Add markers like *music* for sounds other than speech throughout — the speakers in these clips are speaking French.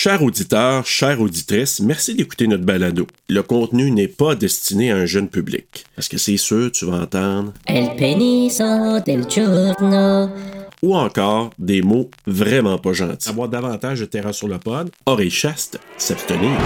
Chers auditeurs, chères auditrices, merci d'écouter notre balado. Le contenu n'est pas destiné à un jeune public. Parce que c'est sûr, tu vas entendre? El peniso del giorno. Ou encore des mots vraiment pas gentils. Avoir davantage de terrain sur le pod, oreille chaste, s'abstenir.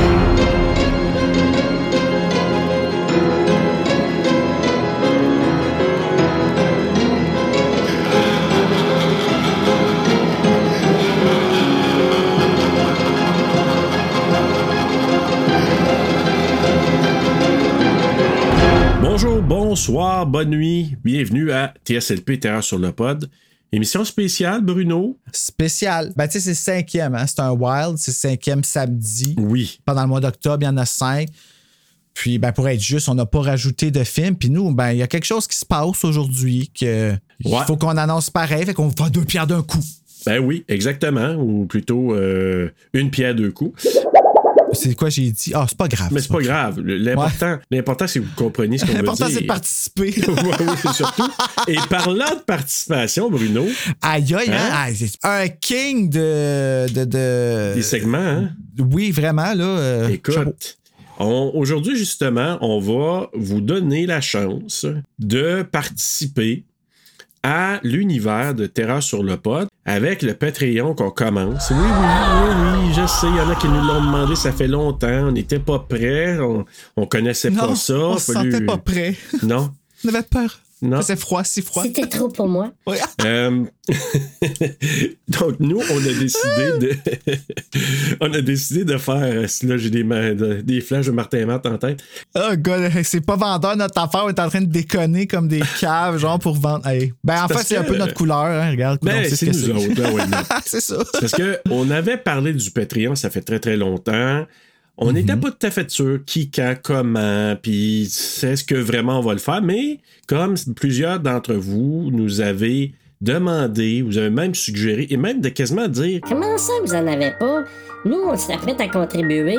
Bonsoir, bonne nuit. Bienvenue à TSLP Terreur sur le pod. Émission spéciale, Bruno? Spécial. Ben, tu sais, c'est cinquième, hein? C'est un wild, c'est cinquième samedi. Oui. Pendant le mois d'octobre, il y en a cinq. Puis, ben, pour être juste, on n'a pas rajouté de film. Puis nous, ben, il y a quelque chose qui se passe aujourd'hui que il faut qu'on annonce pareil. Fait qu'on va deux pierres d'un coup. Ben oui, exactement. Ou plutôt euh, une pierre deux coups. C'est quoi j'ai dit? Ah, c'est pas grave. Mais c'est pas grave. L'important, l'important, c'est que vous compreniez ce qu'on veut dire. L'important, c'est de participer. *laughs* oui, surtout. Et parlant de participation, Bruno, aïe, aïe, hein? Hein? C'est un king de. de, de- des segments, hein? Oui, vraiment, là. euh. Écoute, aujourd'hui, justement, on va vous donner la chance de participer à l'univers de Terreur sur le pod avec le Patreon qu'on commence. Oui, oui, oui, oui, je sais, il y en a qui nous l'ont demandé, ça fait longtemps, on n'était pas prêts, on, on connaissait Non, pas ça. on se fallu- sentait pas prêt. Non, *laughs* On avait peur. Non. C'est froid, si froid. C'était trop pour moi. *laughs* Ouais. Euh, *laughs* Donc, nous, on a décidé de. *laughs* on a décidé de faire. Là, j'ai des, des flashs de Martin et Matt en tête. Oh god, c'est pas vendeur notre affaire, on est en train de déconner comme des caves, genre pour vendre. Hey. Ben en fait, c'est un peu notre couleur, hein, regarde. Ben, c'est ce que nous autres, ouais, c'est ça. Parce que on avait parlé du Patreon, ça fait très très longtemps. On Mhm. n'était pas tout à fait sûr qui, quand, comment, puis est-ce que vraiment on va le faire, mais comme plusieurs d'entre vous nous avez demandé, vous avez même suggéré, et même de quasiment dire Comment ça, vous en avez pas? Nous, on serait prêts à contribuer.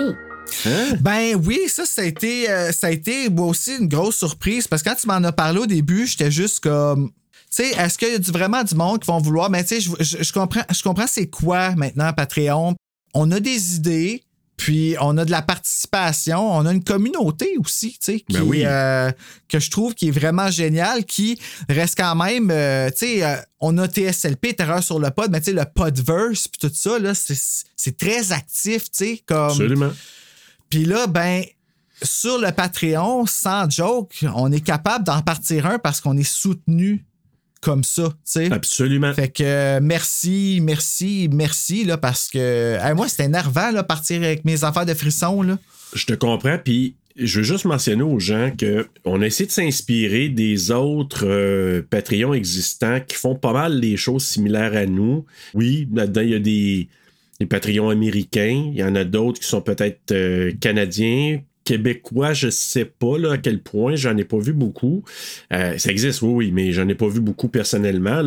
hein? Ben oui, ça, ça a été, euh, ça a été moi aussi une grosse surprise parce que quand tu m'en as parlé au début, j'étais juste comme. Tu sais, est-ce qu'il y a du- vraiment du monde qui vont vouloir? Mais tu sais, je, je- je comprends, je comprends c'est quoi maintenant Patreon? On a des idées, puis on a de la participation, on a une communauté aussi, tu sais, qui, Ben oui. euh, que je trouve qui est vraiment géniale, qui reste quand même, euh, tu sais, euh, on a TSLP, Terreur sur le pod, mais tu sais, le podverse, puis tout ça, là, c'est c'est très actif, tu sais, comme... Absolument. Puis là, ben, sur le Patreon, sans joke, on est capable d'en partir un parce qu'on est soutenu comme ça, tu sais. Absolument. Fait que euh, merci, merci, merci, là, parce que hey, moi, c'était énervant, là, partir avec mes affaires de frissons, là. Je te comprends, puis je veux juste mentionner aux gens que on a essayé de s'inspirer des autres euh, Patreons existants qui font pas mal les choses similaires à nous. Oui, là-dedans, il y a des, des Patreons américains, il y en a d'autres qui sont peut-être euh, canadiens. Québécois, je sais pas à quel point, j'en ai pas vu beaucoup. Euh, ça existe, oui, oui, mais j'en ai pas vu beaucoup personnellement.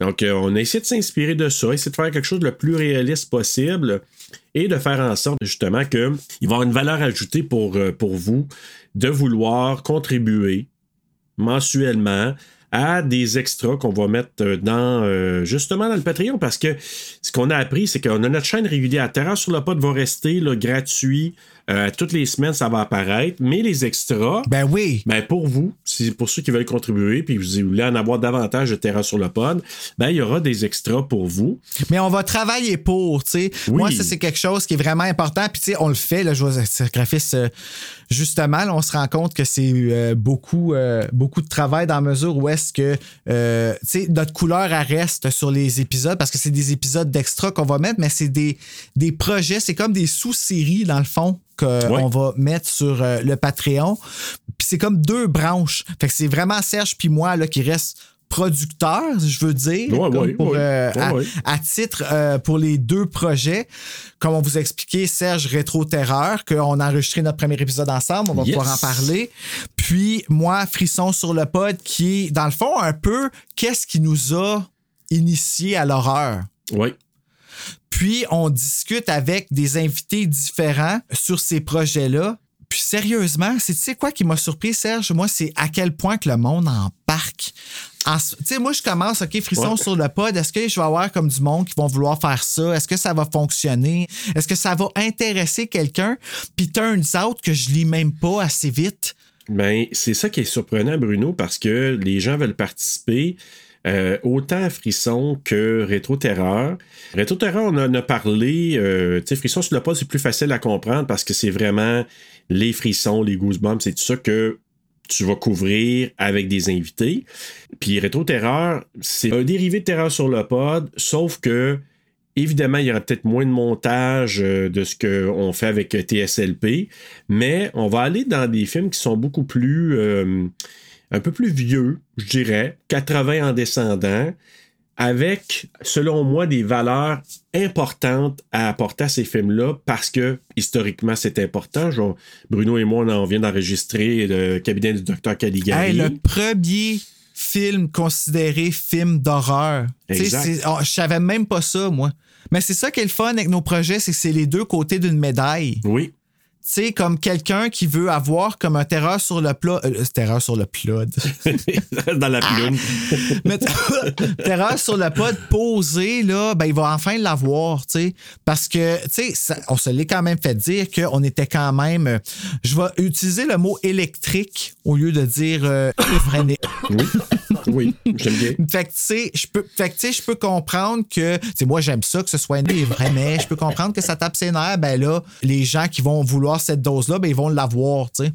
Donc, euh, on a essayé de s'inspirer de ça, essayer de faire quelque chose de le plus réaliste possible et de faire en sorte justement qu'il va y avoir une valeur ajoutée pour, euh, pour vous de vouloir contribuer mensuellement à des extras qu'on va mettre dans justement dans le Patreon parce que ce qu'on a appris c'est qu'on a notre chaîne régulière Terreur sur le pod va rester gratuit Euh, toutes les semaines ça va apparaître mais les extras Ben oui. ben pour vous, c'est pour ceux qui veulent contribuer puis vous voulez en avoir davantage de terrain sur le pod, ben il y aura des extras pour vous. Mais on va travailler pour, tu sais. Oui. Moi, ça, c'est quelque chose qui est vraiment important. Puis, tu sais, on le fait, vois sacrifice. euh, justement, là, on se rend compte que c'est euh, beaucoup, euh, beaucoup de travail dans la mesure où est-ce que, tu sais, notre couleur, elle reste sur les épisodes parce que c'est des épisodes d'extra qu'on va mettre, mais c'est des, des projets, c'est comme des sous-séries, dans le fond, qu'on va mettre sur euh, le Patreon. Puis c'est comme deux branches. Fait que c'est vraiment Serge puis moi, là, qui reste producteur, je veux dire, Ouais, comme ouais, pour, ouais. euh, à- titre euh, pour les deux projets, comme on vous a expliqué, Serge Rétro Terreur, qu'on a enregistré notre premier épisode ensemble, on va Yes. pouvoir en parler. Puis moi, Frisson sur le pod, qui est dans le fond un peu qu'est-ce qui nous a initié à l'horreur? Oui. Puis on discute avec des invités différents sur ces projets-là. Puis sérieusement, c'est tu sais quoi qui m'a surpris, Serge? Moi, c'est à quel point que le monde embarque en- tu sais, moi, je commence, OK, frisson Ouais. sur le pod. Est-ce que je vais avoir comme du monde qui vont vouloir faire ça? Est-ce que ça va fonctionner? Est-ce que ça va intéresser quelqu'un? Puis turns out que je lis même pas assez vite. Ben, c'est ça qui est surprenant, Bruno, parce que les gens veulent participer. Euh, autant Frisson que Rétro Terreur. Rétro Terreur, on en a parlé. euh, Frisson sur le pod, c'est plus facile à comprendre parce que c'est vraiment les frissons, les goosebumps, c'est tout ça que tu vas couvrir avec des invités. Puis Rétro Terreur, c'est un dérivé de Terreur sur le pod, sauf que Évidemment, il y aura peut-être moins de montage euh, de ce qu'on fait avec TSLP, mais on va aller dans des films qui sont beaucoup plus. Un peu plus vieux, je dirais, 80 en descendant, avec, selon moi, des valeurs importantes à apporter à ces films-là parce que historiquement c'est important. Bruno et moi, on en vient d'enregistrer le cabinet du docteur Caligari. Hey, le premier film considéré film d'horreur. Oh, je savais même pas ça, moi. Mais c'est ça qui est le fun avec nos projets, c'est que c'est les deux côtés d'une médaille. Oui, sais, comme quelqu'un qui veut avoir comme un terreur sur le plat. euh, terreur sur le plat. *laughs* dans la plume. *laughs* Mais *laughs* terreur sur le pod posé, là, ben, il va enfin l'avoir, tu sais. Parce que, tu sais, on se l'est quand même fait dire qu'on était quand même. euh, je vais utiliser le mot électrique au lieu de dire euh. Oui, oui, j'aime bien. Fait que, tu sais, je peux, fait que, je peux comprendre que, tu sais, moi, j'aime ça que ce soit né vrai, mais je peux comprendre que ça tape ses nerfs. Ben là, les gens qui vont vouloir cette dose-là, ben, ils vont l'avoir, tu sais.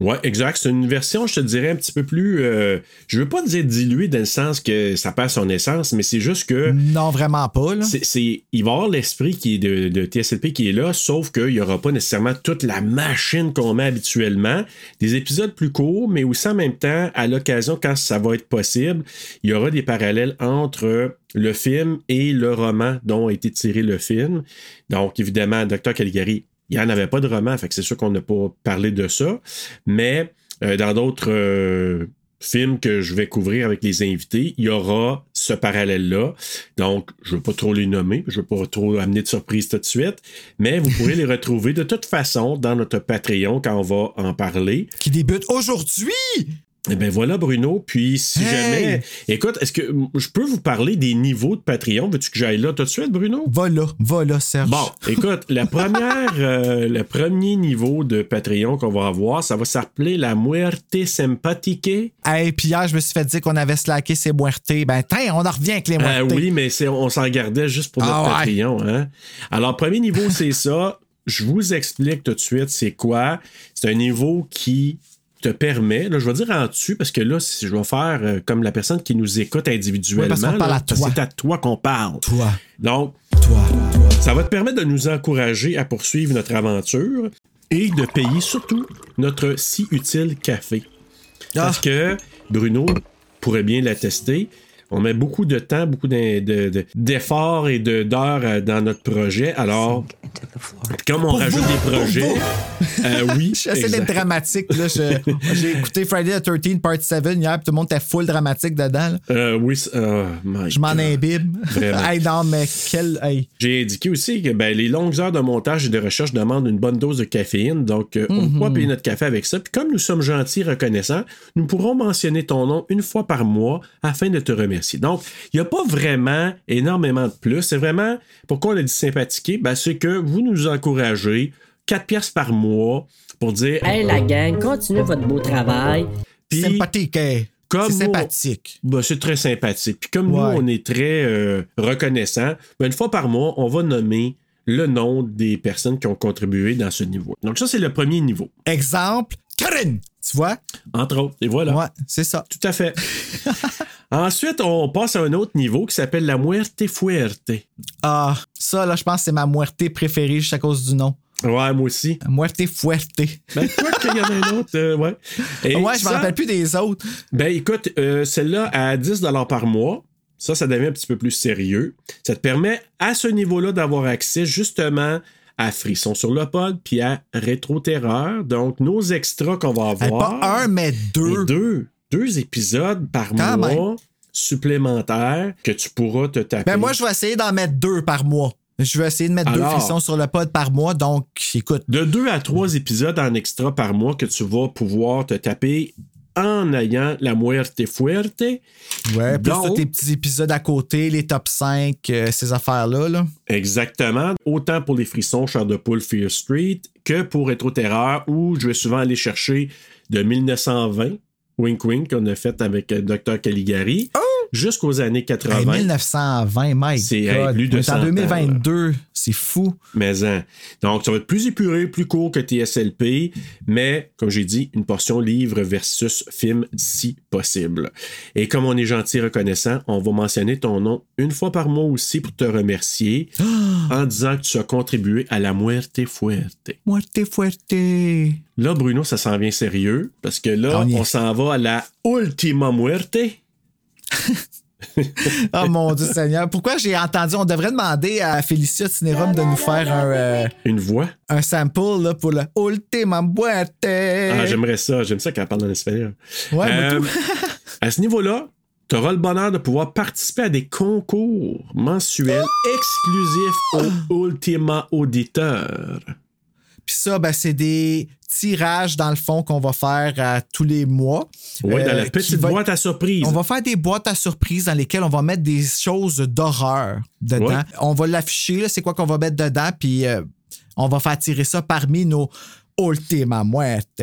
Ouais, exact. C'est une version, je te dirais, un petit peu plus. euh, je veux pas dire diluée dans le sens que ça perd son essence, mais c'est juste que. Non, vraiment pas, là. C'est, c'est- il va y avoir l'esprit qui est de, de TSLP qui est là, sauf qu'il n'y aura pas nécessairement toute la machine qu'on met habituellement. Des épisodes plus courts, mais aussi en même temps, à l'occasion, quand ça va être possible, il y aura des parallèles entre le film et le roman dont a été tiré le film. Donc, évidemment, Dr. Caligari, il n'y en avait pas de roman, fait que c'est sûr qu'on n'a pas parlé de ça. Mais euh, dans d'autres euh, films que je vais couvrir avec les invités, il y aura ce parallèle-là. Donc, je ne veux pas trop les nommer, je ne veux pas trop amener de surprise tout de suite, mais vous pourrez les *laughs* retrouver de toute façon dans notre Patreon quand on va en parler. Qui débute aujourd'hui! Eh bien voilà, Bruno. Puis si Hey! jamais. Écoute, est-ce que je peux vous parler des niveaux de Patreon? Veux-tu que j'aille là tout de suite, Bruno? Va là, va là, Serge. Bon, écoute, la *laughs* première, euh, le premier niveau de Patreon qu'on va avoir, ça va s'appeler la Muerte Sympathique. Hey, puis hier, je me suis fait dire qu'on avait slacké ses muertés. Ben, tiens, on en revient avec les Ah muertés. oui, mais c'est, on s'en gardait juste pour notre Ah ouais. Patreon. Hein? Alors, premier niveau, c'est ça. Je vous explique tout de suite c'est quoi. C'est un niveau qui te permet, là, je vais dire en dessus, parce que là, si je vais faire euh, comme la personne qui nous écoute individuellement. Oui, parce qu'on parle là, à toi. C'est à toi qu'on parle. Toi, Donc, toi, toi. ça va te permettre de nous encourager à poursuivre notre aventure et de payer surtout notre si utile café. Parce que Bruno pourrait bien l'attester. On met beaucoup de temps, beaucoup d'in- de- de- d'efforts et d'heures euh, dans notre projet. Alors, comme on rajoute vous, des projets, euh, oui. *laughs* J'essaie d'être dramatique. J'ai écouté Friday the 13 Part 7 hier, puis tout le monde était full dramatique dedans. Euh, oui, oh my Je m'en imbibe. Vraiment. hey, non, mais quel. Hey. J'ai indiqué aussi que ben, les longues heures de montage et de recherche demandent une bonne dose de caféine, donc euh, on ne peut pas payer notre café avec ça. Puis comme nous sommes gentils et reconnaissants, nous pourrons mentionner ton nom une fois par mois afin de te remercier. Donc, il n'y a pas vraiment énormément de plus. C'est vraiment, pourquoi on a dit sympathiquer? Ben, c'est que vous nous encouragez 4 pièces par mois pour dire... Hey la gang, continuez votre beau travail. Puis, Sympathique, comme C'est nous, sympathique. Ben, c'est très sympathique. Puis comme Ouais. nous, on est très euh, reconnaissants, ben, une fois par mois, on va nommer le nom des personnes qui ont contribué dans ce niveau. Donc ça, c'est le premier niveau. Exemple, Karine. Tu vois? Entre autres. Et voilà. Ouais, c'est ça. Tout à fait. *laughs* Ensuite, on passe à un autre niveau qui s'appelle la muerte fuerte. Ah, ça, là, je pense que c'est ma muerté préférée juste à cause du nom. Ouais, moi aussi. Muerte fuerte. Ben, quoi qu'il y en a un autre, euh, ouais. Et ouais, je ça, me rappelle plus des autres. Ben, écoute, euh, celle-là, à 10 par mois, ça, ça devient un petit peu plus sérieux. Ça te permet, à ce niveau-là, d'avoir accès justement à Frisson sur le pod, puis à Rétro Terreur. Donc, nos extras qu'on va Hey, avoir. pas un, mais Et deux. Deux. Épisodes par Quand mois supplémentaires que tu pourras te taper. Ben moi, je vais essayer d'en mettre deux par mois. Je vais essayer de mettre Alors? deux frissons sur le pod par mois. Donc, écoute, De deux à trois épisodes en extra par mois que tu vas pouvoir te taper en ayant la muerte fuerte. Ouais, plus tous tes petits épisodes à côté, les top 5, euh, ces affaires-là. Là. Exactement. Autant pour les frissons, Char de Poule, Fear Street, que pour Rétro Terreur, où je vais souvent aller chercher de 1920, Wink Wink, qu'on a fait avec euh, Dr. Caligari, jusqu'aux années 80. Hey, 1920, my C'est, hey, God. plus de On est 100 en ans, 2022, c'est fou. Mais hein. Donc, ça va être plus épuré, plus court que TSLP, mais comme j'ai dit, une portion livre versus film si possible. Et comme on est gentil et reconnaissant, on va mentionner ton nom une fois par mois aussi pour te remercier *gasps* en disant que tu as contribué à la muerte fuerte. Muerte fuerte. Là, Bruno, ça s'en vient sérieux parce que là, on s'en va à la ultima muerte. *laughs* Oh mon Dieu Seigneur. Pourquoi j'ai entendu, on devrait demander à Félicia Cinérum de nous faire un, euh, Une voix? un sample là, pour le Ultima Muerte. Ah, j'aimerais ça. J'aime ça qu'elle parle en espagnol. Ouais, Euh, tout. *laughs* à ce niveau-là, tu auras le bonheur de pouvoir participer à des concours mensuels exclusifs aux Ultima Auditeurs. Puis ça, ben, c'est des tirages, dans le fond, qu'on va faire à tous les mois. Oui, dans Euh, la qui petite va- boîte à surprise. On va faire des boîtes à surprise dans lesquelles on va mettre des choses d'horreur dedans. Ouais. On va l'afficher, c'est quoi qu'on va mettre dedans, puis euh, on va faire tirer ça parmi nos Ultima Muerte.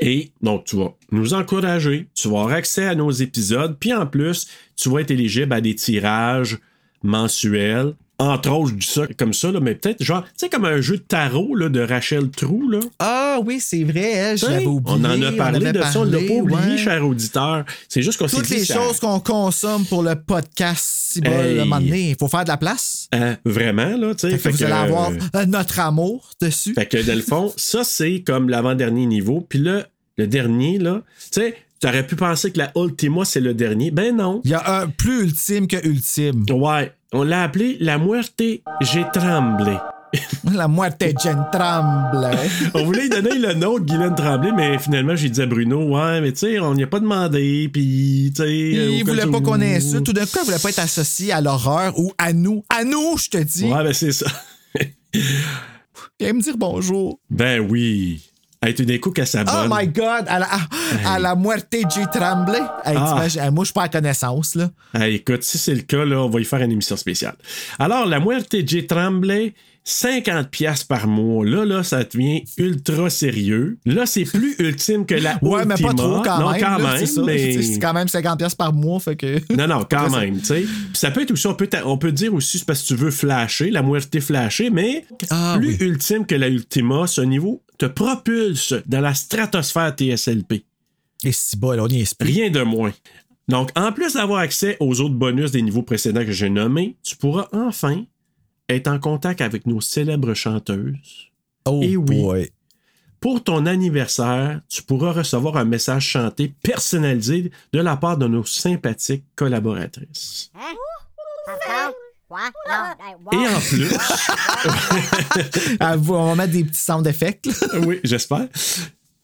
Et donc, tu vas nous encourager, tu vas avoir accès à nos épisodes, puis en plus, tu vas être éligible à des tirages mensuels. Entre autres, je dis ça comme ça, là, mais peut-être genre, tu sais, comme un jeu de tarot là, de Rachel Trou, là. Ah oui, c'est vrai, elle, je l'avais oublié. on en a parlé de ça, on l'a pas oublié, ouais. cher auditeur. C'est juste qu'on s'est Toutes les ça- choses qu'on consomme pour le podcast, si bon, Hey. il faut faire de la place. Euh, vraiment, là, tu sais. Vous que, allez avoir euh, notre amour dessus. Fait que dans le fond, ça, c'est comme l'avant-dernier niveau. Puis là, le dernier, là, tu sais, t'aurais pu penser que la Ultima, c'est le dernier. Ben non. Il y a un plus ultime que ultime. Ouais. On l'a appelé la muerte, j'ai tremblé. *laughs* La moitié de Jen tremble. *laughs* On voulait lui donner le nom de Guylaine Tremblay, mais finalement, j'ai dit à Bruno, ouais, mais tu sais, on n'y a pas demandé, puis tu sais. Il voulait pas qu'on ait ça. Tout d'un coup, il voulait pas être associé à l'horreur ou à nous. À nous, je te dis. Ouais, ben c'est ça. Viens me dire bonjour. Ben oui. D'un coup, qu'elle Oh my God! À la, à, à la moitié de J. Tremblay. Hey, Ah. moi, je suis pas à connaissance, là. Écoute, si c'est le cas, là, on va y faire une émission spéciale. Alors, la Muerte J. Tremblay, 50 pièces par mois. Là, là, ça devient ultra sérieux. Là, c'est plus *laughs* ultime que la Ouais, mais pas Ultima. trop quand non, même. quand là, même, c'est mais... Quand même 50$ piastres par mois, fait que. Non, non, *laughs* quand même, tu sais. Ça peut être aussi, on peut, on peut dire aussi, c'est parce que tu veux flasher, la Muerte flasher, mais Ah, plus oui. ultime que la Ultima, ce niveau te propulse dans la stratosphère TSLP. Et si là, on y est. Rien de moins. Donc, en plus d'avoir accès aux autres bonus des niveaux précédents que j'ai nommés, tu pourras enfin être en contact avec nos célèbres chanteuses. Oh, Et oui. boy. Pour ton anniversaire, tu pourras recevoir un message chanté personnalisé de la part de nos sympathiques collaboratrices. Et en plus, *laughs* Ah, vous, on va mettre des petits sound effects, *laughs* oui, j'espère.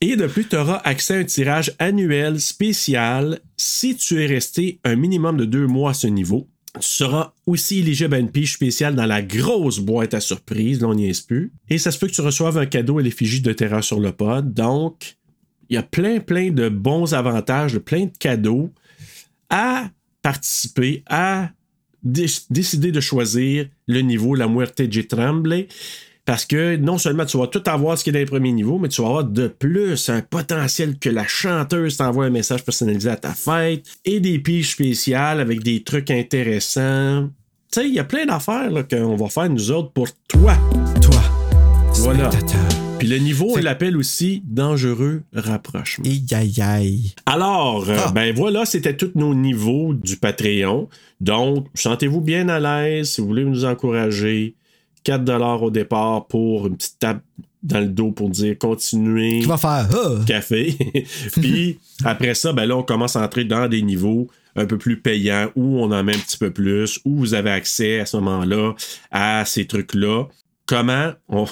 Et de plus, tu auras accès à un tirage annuel spécial si tu es resté un minimum de deux mois à ce niveau. Tu seras aussi éligible à une pige spéciale dans la grosse boîte à surprise, là on n'y est plus. Et ça se peut que tu reçoives un cadeau à l'effigie de Terreur sur le pod. Donc, il y a plein, plein de bons avantages, de plein de cadeaux à participer, à dé- décider de choisir le niveau La Muerte de Tremblay. Parce que non seulement tu vas tout avoir ce qui est dans les premiers niveaux, mais tu vas avoir de plus un potentiel que la chanteuse t'envoie un message personnalisé à ta fête et des piges spéciales avec des trucs intéressants. Tu sais, il y a plein d'affaires qu'on va faire nous autres pour toi. Toi. Voilà. spectateur. Puis le niveau, on l'appelle aussi dangereux rapprochement. Aïe, aïe, aïe. Alors, euh, Ah. ben voilà, c'était tous nos niveaux du Patreon. Donc, sentez-vous bien à l'aise si vous voulez nous encourager. 4 au départ pour une petite tape dans le dos pour dire continuez Qui va faire. Ah! café. *laughs* Puis après ça, ben là, on commence à entrer dans des niveaux un peu plus payants où on en met un petit peu plus, où vous avez accès à ce moment-là à ces trucs-là. Comment? On,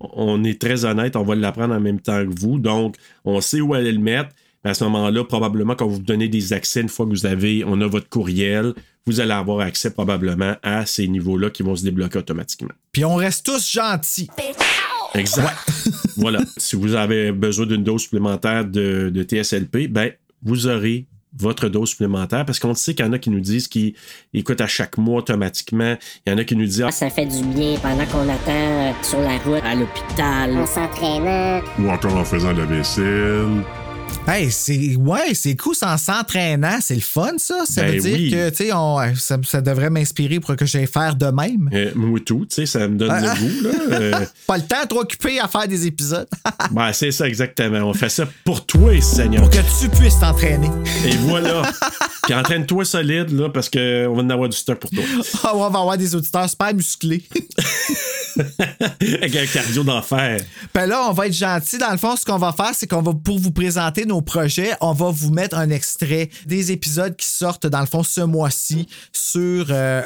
on est très honnête, on va l'apprendre en même temps que vous. Donc, on sait où aller le mettre. Mais à ce moment-là, probablement, quand vous donnez des accès, une fois que vous avez, on a votre courriel, vous allez avoir accès probablement à ces niveaux-là qui vont se débloquer automatiquement. Puis on reste tous gentils. Exact. *laughs* voilà. si vous avez besoin d'une dose supplémentaire de, de TSLP, ben, vous aurez votre dose supplémentaire parce qu'on sait qu'il y en a qui nous disent qu'ils écoutent à chaque mois automatiquement. Il y en a qui nous disent ah, Ça fait du bien pendant qu'on attend euh, sur la route à l'hôpital. En s'entraînant. Ou encore en faisant de la vaisselle. Hey, c'est ouais, c'est cool en s'entraînant, c'est le fun ça. Ça Ben veut dire oui. que tu sais, on- ça, ça devrait m'inspirer pour que j'aille faire de même. euh, moi tout, tu sais, ça me donne Ah, le goût. Là. *laughs* Euh, Pas le temps trop occupé à faire des épisodes *laughs* ben, c'est ça exactement. On fait ça pour toi, Seigneur. pour que tu puisses t'entraîner. Et voilà. *laughs* Puis entraîne-toi solide, là, parce qu'on va en avoir du stock pour toi. Ah on va avoir des auditeurs super musclés. Avec un cardio d'enfer. Ben là, on va être gentil. Dans le fond, ce qu'on va faire, c'est qu'on va, pour vous présenter nos projets, on va vous mettre un extrait des épisodes qui sortent, dans le fond, ce mois-ci sur euh,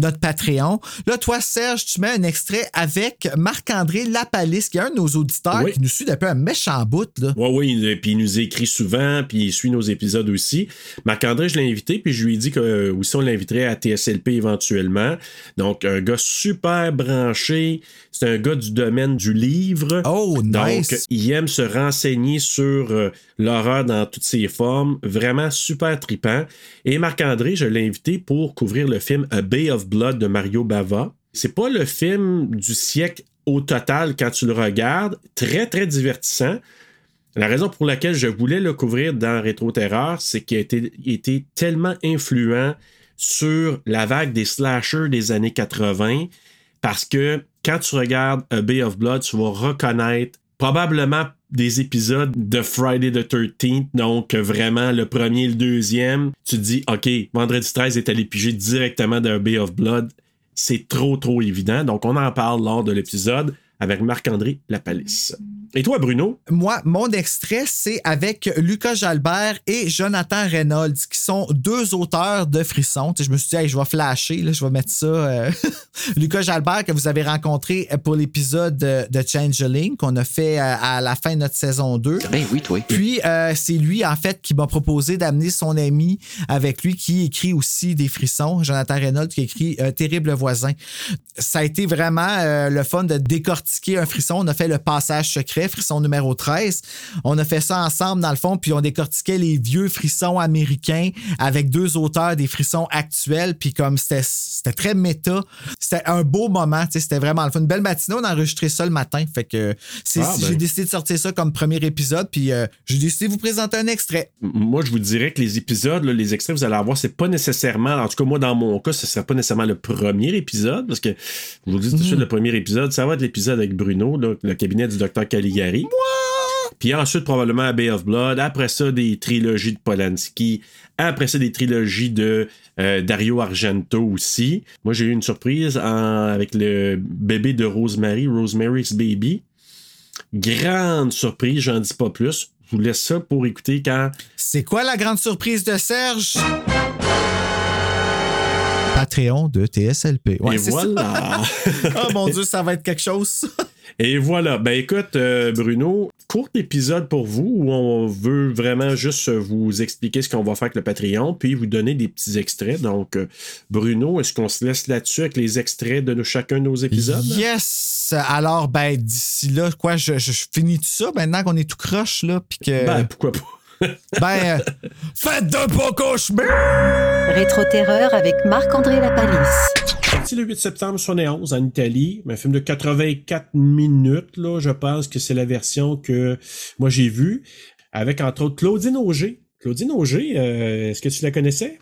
notre Patreon. Là, toi, Serge, tu mets un extrait avec Marc-André Lapalisse, qui est un de nos auditeurs Oui. qui nous suit depuis un méchant bout, là. Oui, oui, puis il nous écrit souvent, puis il suit nos épisodes aussi. Marc-André, je l'ai invité, puis je lui ai dit que euh, aussi on l'inviterait à TSLP éventuellement. Donc, un gars super branché. C'est un gars du domaine du livre. Oh, nice. Donc, il aime se renseigner sur euh, l'horreur dans toutes ses formes. Vraiment super tripant. Et Marc-André, je l'ai invité pour couvrir le film A Bay of Blood de Mario Bava. C'est pas le film du siècle au total quand tu le regardes. Très, très divertissant. La raison pour laquelle je voulais le couvrir dans Rétro Terreur, c'est qu'il a été, été tellement influent sur la vague des slashers des années 80 parce que quand tu regardes A Bay of Blood, tu vas reconnaître probablement des épisodes de Friday the 13th, donc vraiment le premier et le deuxième. Tu te dis, OK, Vendredi 13 est allé piger directement d'un Bay of Blood. C'est trop, trop évident. Donc, on en parle lors de l'épisode avec Marc-André Lapalisse. Et toi, Bruno? Moi, mon extrait, c'est avec Lucas Jalbert et Jonathan Reynolds, qui sont deux auteurs de Frisson. Tu sais, je me suis dit, Hey, je vais flasher, là, je vais mettre ça. euh, *laughs* Lucas Jalbert, que vous avez rencontré pour l'épisode de, de Changeling, qu'on a fait euh, à la fin de notre saison 2. Ben oui, toi. Puis, euh, c'est lui, en fait, qui m'a proposé d'amener son ami avec lui, qui écrit aussi des frissons, Jonathan Reynolds, qui écrit euh, Terrible voisin. Ça a été vraiment euh, le fun de décortiquer un frisson. On a fait le passage secret, frisson numéro 13. On a fait ça ensemble, dans le fond, puis on décortiquait les vieux frissons américains avec deux auteurs des frissons actuels. Puis, comme c'était très méta, c'était un beau moment, c'était vraiment le fun. Une belle matinée, on a enregistré ça le matin. Fait que Ah, ben. j'ai décidé de sortir ça comme premier épisode, puis euh, j'ai décidé de vous présenter un extrait. moi, je vous dirais que les épisodes, là, les extraits vous allez avoir, c'est pas nécessairement, en tout cas, moi, dans mon cas, ce serait pas nécessairement le premier épisode, parce que je vous dis tout de suite, le premier épisode, ça va être l'épisode avec Bruno, là, le cabinet du docteur Caligari. Puis ensuite, probablement A Bay of Blood. Après ça, des trilogies de Polanski. Après ça, des trilogies de euh, Dario Argento aussi. Moi, j'ai eu une surprise en- avec le bébé de Rosemary, Rosemary's Baby. Grande surprise, j'en dis pas plus. Je vous laisse ça pour écouter quand C'est quoi la grande surprise de Serge? Patreon de TSLP. Ouais, Et voilà. *laughs* oh mon Dieu, ça va être quelque chose. Et voilà. Ben écoute, euh, Bruno, court épisode pour vous où on veut vraiment juste vous expliquer ce qu'on va faire avec le Patreon, puis vous donner des petits extraits. Donc, euh, Bruno, est-ce qu'on se laisse là-dessus avec les extraits de nos- chacun de nos épisodes? Yes! Alors, ben, d'ici là, quoi, je, je- je finis tout ça maintenant qu'on est tout croche, là, puis que. Ben, pourquoi pas? *laughs* Ben, euh, faites de beaux cauchemars! Rétro-terreur avec Marc-André Lapalisse. Sorti le 8 septembre 71 en Italie, un film de 84 minutes, là, je pense que c'est la version que moi j'ai vue, avec entre autres Claudine Auger. Claudine Auger, euh, est-ce que tu la connaissais?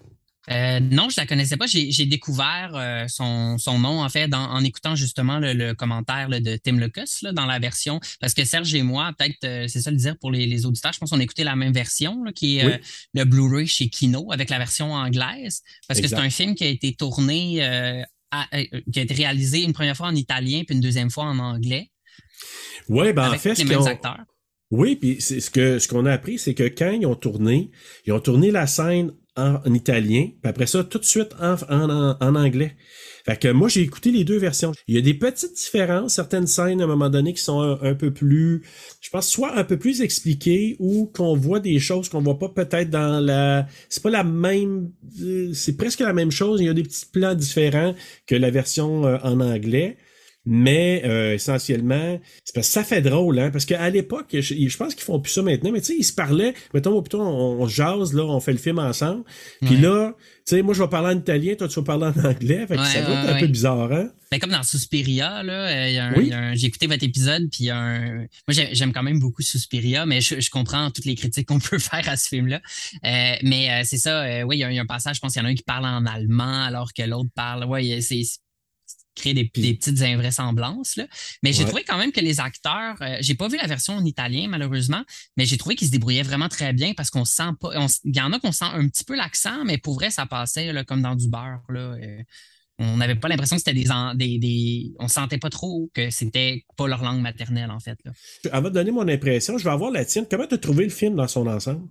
Euh, non, je la connaissais pas. J'ai découvert euh, son, son nom, en fait, dans- en écoutant justement le, le commentaire là, de Tim Lucas là, dans la version. Parce que Serge et moi, peut-être, euh, c'est ça le dire pour les, les auditeurs, je pense qu'on a écouté la même version, là, qui est Oui. le Blu-ray chez Kino, avec la version anglaise. Parce que c'est un film qui a été tourné, à- euh, qui a été réalisé une première fois en italien, puis une deuxième fois en anglais, Oui, ben en fait, les mêmes acteurs. Oui, puis c'est ce que ce qu'on a appris, c'est que quand ils ont tourné, ils ont tourné la scène en, en italien, puis après ça, tout de suite en, en, en- anglais. Fait que moi, j'ai écouté les deux versions. Il y a des petites différences, certaines scènes à un moment donné qui sont un, un peu plus, je pense, soit un peu plus expliquées ou qu'on voit des choses qu'on voit pas peut-être dans la. C'est pas la même. euh, C'est presque la même chose. Il y a des petits plans différents que la version euh, en anglais. Mais euh, essentiellement, c'est parce que ça fait drôle, hein, parce qu'à l'époque, je, je pense qu'ils font plus ça maintenant, mais tu sais, ils se parlaient, mettons, plutôt, on, on jase, là, on fait le film ensemble, puis Ouais. là, tu sais, moi je vais parler en italien, toi tu vas parler en anglais, fait que Ouais, ça doit être ouais, un peu ouais. bizarre, hein? Ben, comme dans Suspiria, là, euh, il y a un- Oui. j'ai écouté votre épisode, puis il y a un. Moi, j'ai- j'aime quand même beaucoup Suspiria, mais je, je comprends toutes les critiques qu'on *laughs* peut faire à ce film-là. Euh, mais euh, c'est ça, euh, oui, il y, a un- il y a un passage, je pense qu'il y en a un qui parle en allemand alors que l'autre parle. Oui, c'est c'est- créer des, petites invraisemblances. Là. Mais j'ai Ouais. trouvé quand même que les acteurs, euh, j'ai pas vu la version en italien malheureusement, mais j'ai trouvé qu'ils se débrouillaient vraiment très bien parce qu'on sent pas. Il y en a qu'on sent un petit peu l'accent, mais pour vrai, ça passait là, comme dans du beurre. Là, euh, on n'avait pas l'impression que c'était des, des, des. On sentait pas trop que c'était pas leur langue maternelle, en fait. Là. Avant de donner mon impression, je vais avoir la tienne. Comment tu as trouvé le film dans son ensemble?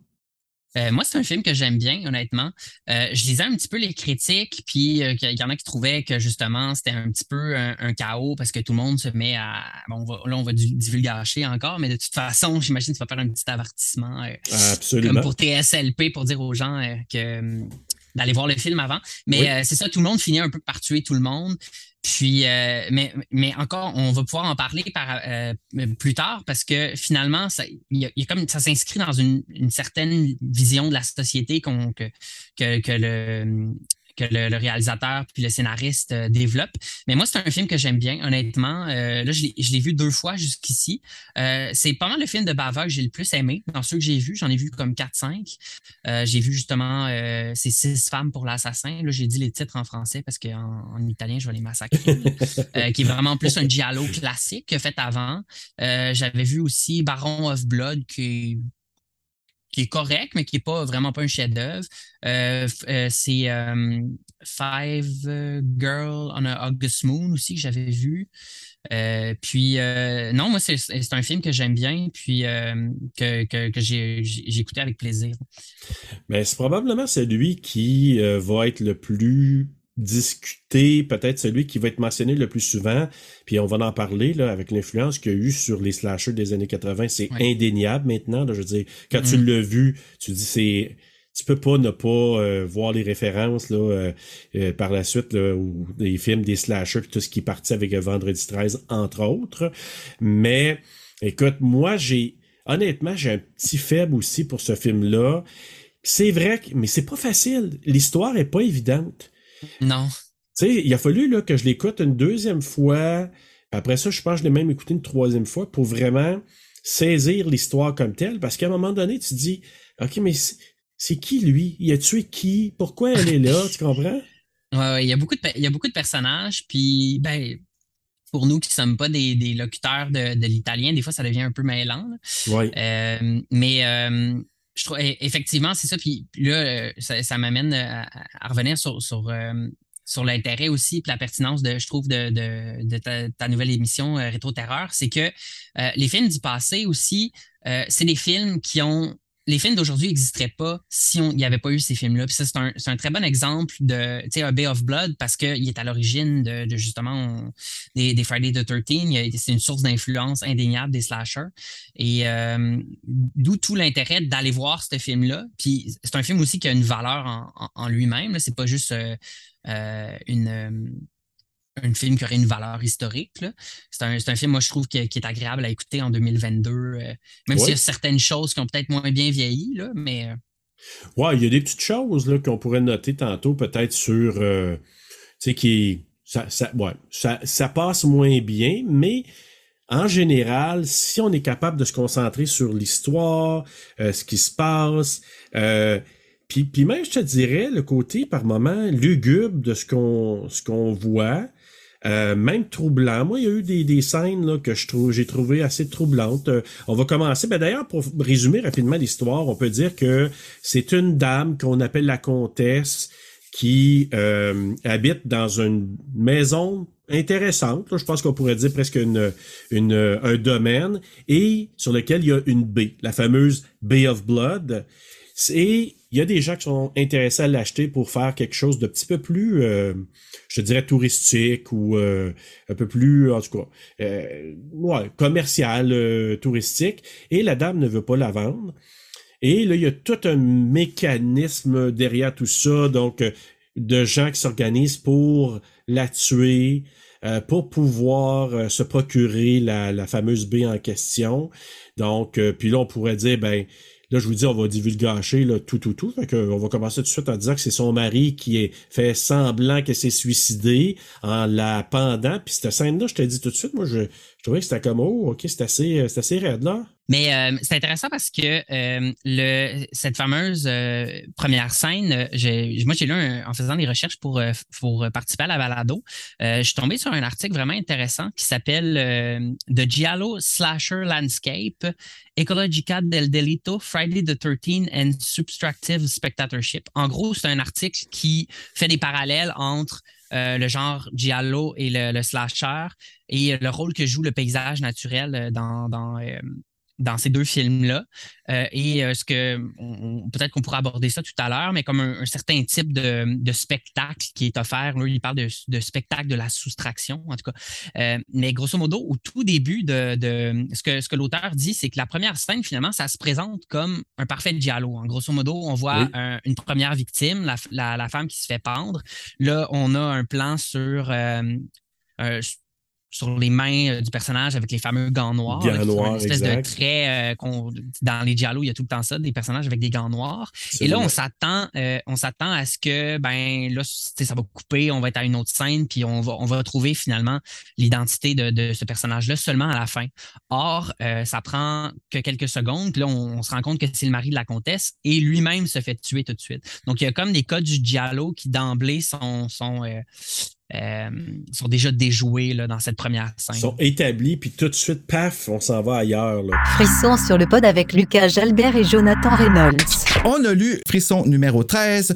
Euh, moi, c'est un film que j'aime bien, honnêtement. Euh, je lisais un petit peu les critiques, puis euh, qu'il y en a qui trouvaient que justement, c'était un petit peu un, un chaos parce que tout le monde se met à. Bon, on va, là, on va divulgacher encore, mais de toute façon, *laughs* j'imagine que tu vas faire un petit avertissement. Absolument. comme pour TSLP pour dire aux gens que hum, d'aller voir le film avant. Mais Oui. euh, c'est ça, tout le monde finit un peu par tuer tout le monde. Puis, euh, mais, mais encore, on va pouvoir en parler par, euh, plus tard parce que finalement, ça, y a, comme, ça s'inscrit dans une, certaine vision de la société que le que le, le réalisateur puis le scénariste euh, développent. Mais moi, c'est un film que j'aime bien, honnêtement. Euh, là, je l'ai- vu deux fois jusqu'ici. Euh, c'est pas mal le film de Bava que j'ai le plus aimé. Dans ceux que j'ai vus, j'en ai vu comme 4-5. Euh, j'ai vu justement ces six femmes pour l'assassin. Là, j'ai dit les titres en français parce qu'en en italien, je vais les massacrer. *laughs* qui est vraiment plus un giallo classique que fait avant. J'avais vu aussi Baron of Blood qui est qui est correct, mais qui n'est pas vraiment pas un chef-d'œuvre. Euh, euh, c'est euh, Five euh, Girl on a August Moon aussi que j'avais vu. Puis non, moi c'est un film que j'aime bien, puis que, que, que j'ai écouté avec plaisir. Mais c'est probablement celui qui va être le plus discuté, peut-être celui qui va être mentionné le plus souvent. Puis on va en parler là, avec l'influence qu'il y a eu sur les slashers des années 80. C'est Ouais. indéniable maintenant. là. je veux dire, quand tu Mhm. l'as vu, tu dis c'est. Tu peux pas ne pas euh, voir les références là, euh, euh, par la suite, là, ou des films, des slashers, puis tout ce qui est parti avec Vendredi 13, entre autres. Mais écoute, moi, j'ai honnêtement, j'ai un petit faible aussi pour ce film-là. C'est vrai, que, mais c'est pas facile. L'histoire est pas évidente. Non. Tu sais, il a fallu là, que je l'écoute une deuxième fois. Après ça, je pense que je l'ai même écouté une troisième fois pour vraiment saisir l'histoire comme telle. Parce qu'à un moment donné, tu te dis, OK, mais c'est qui lui? Il a tué qui? Pourquoi elle est là? tu comprends? *laughs* Ouais, ouais, il y a beaucoup de, il y a beaucoup de personnages, puis ben, pour nous qui ne sommes pas des, des locuteurs de, de l'italien, des fois ça devient un peu mêlant. Euh, mais euh, je trouve e- effectivement, c'est ça. Puis là, euh, ça, m'amène à, à revenir sur, sur, euh, sur l'intérêt aussi et la pertinence de, je trouve, de, de, de ta, ta nouvelle émission euh, Rétro Terreur. C'est que euh, les films du passé aussi, euh, c'est des films qui ont. Les films d'aujourd'hui n'existeraient pas si on- il n'y avait pas eu ces films-là. Puis ça, c'est un, c'est un très bon exemple de, tu sais, Bay of Blood parce qu'il est à l'origine de, justement des, des Friday the 13. Il y a- C'est une source d'influence indéniable des slashers. Et euh, d'où tout l'intérêt d'aller voir ce film-là. Puis c'est un film aussi qui a une valeur en, lui-même. C'est pas juste euh, euh, une, un film qui aurait une valeur historique. C'est un, un film, moi, je trouve, qui, qui est agréable à écouter en 2022. euh, même Ouais. s'il y a certaines choses qui ont peut-être moins bien vieilli, là, mais euh, Ouais, il y a des petites choses qu'on pourrait noter tantôt, peut-être sur. euh, tu sais, qui. Ça, ça, ouais, ça, ça passe moins bien, mais en général, si on est capable de se concentrer sur l'histoire, euh, ce qui se passe, puis, puis même, je te dirais, le côté par moment lugubre de ce qu'on ce qu'on voit, euh, même troublant. Moi, il y a eu des, des scènes là, que je trouve j'ai trouvé assez troublantes. Euh, on va commencer. Ben, D'ailleurs, pour résumer rapidement l'histoire, on peut dire que c'est une dame qu'on appelle la comtesse qui euh, habite dans une maison intéressante. je pense qu'on pourrait dire presque une, une, un domaine et sur lequel il y a une baie, la fameuse Bay of Blood. Et il y a des gens qui sont intéressés à l'acheter pour faire quelque chose de petit peu plus, euh, je dirais, touristique ou euh, un peu plus, en tout cas, euh, ouais, commercial, euh, touristique. Et la dame ne veut pas la vendre. Et là, il y a tout un mécanisme derrière tout ça, donc euh, de gens qui s'organisent pour la tuer. euh, pour pouvoir se procurer la, la fameuse baie en question. Donc, puis là, on pourrait dire, ben, Là, je vous dis, on va divulgacher là, tout, tout, tout. Fait que, on va commencer tout de suite en disant que c'est son mari qui est fait semblant qu'elle s'est suicidée en la pendant. Puis cette scène-là, je te dis tout de suite, moi, je, je trouvais que c'était comme, oh, OK, c'est assez, c'est assez raide, là. Mais euh, c'est intéressant parce que euh, le, cette fameuse euh, première scène, j'ai, moi j'ai lu un- en faisant des recherches pour, euh, pour participer à la balado, euh, je suis tombé sur un article vraiment intéressant qui s'appelle euh, The Giallo Slasher Landscape, Ecologica del Delito, Friday the 13 and Subtractive Spectatorship. En gros, c'est un article qui fait des parallèles entre euh, le genre Giallo et le, le slasher et le rôle que joue le paysage naturel euh, dans, dans, euh, dans ces deux films-là. Euh, et euh, ce que peut-être qu'on pourra aborder ça tout à l'heure, mais comme un, un certain type de, de spectacle qui est offert. Là, il parle de, de spectacle de la soustraction, en tout cas. Euh, mais grosso modo, au tout début de, de ce que, ce que l'auteur dit, c'est que la première scène, finalement, ça se présente comme un parfait giallo. En grosso modo, on voit Oui. un- une première victime, la, la- la femme qui se fait pendre. Là, on a un plan sur euh, sur les mains euh, du personnage avec les fameux gants noirs. Gants là, noirs, une espèce exact. de trait euh, qu'on- dans les giallo, il y a tout le temps ça, des personnages avec des gants noirs. Et là, on s'attend, euh, on s'attend à ce que, ben là, ça va couper, on va être à une autre scène, puis on va, on va trouver finalement l'identité de, de ce personnage-là seulement à la fin. Or, euh, ça prend que quelques secondes, puis là, on, on se rend compte que c'est le mari de la comtesse et lui-même se fait tuer tout de suite. Donc, il y a comme des codes du giallo qui d'emblée sont, sont, euh, euh, sont déjà déjoués là, dans cette première scène. Ils sont établis, puis tout de suite, paf, on s'en va ailleurs. Là. Frisson sur le pod avec Lucas Jalbert et Jonathan Reynolds. On a lu Frisson numéro 13,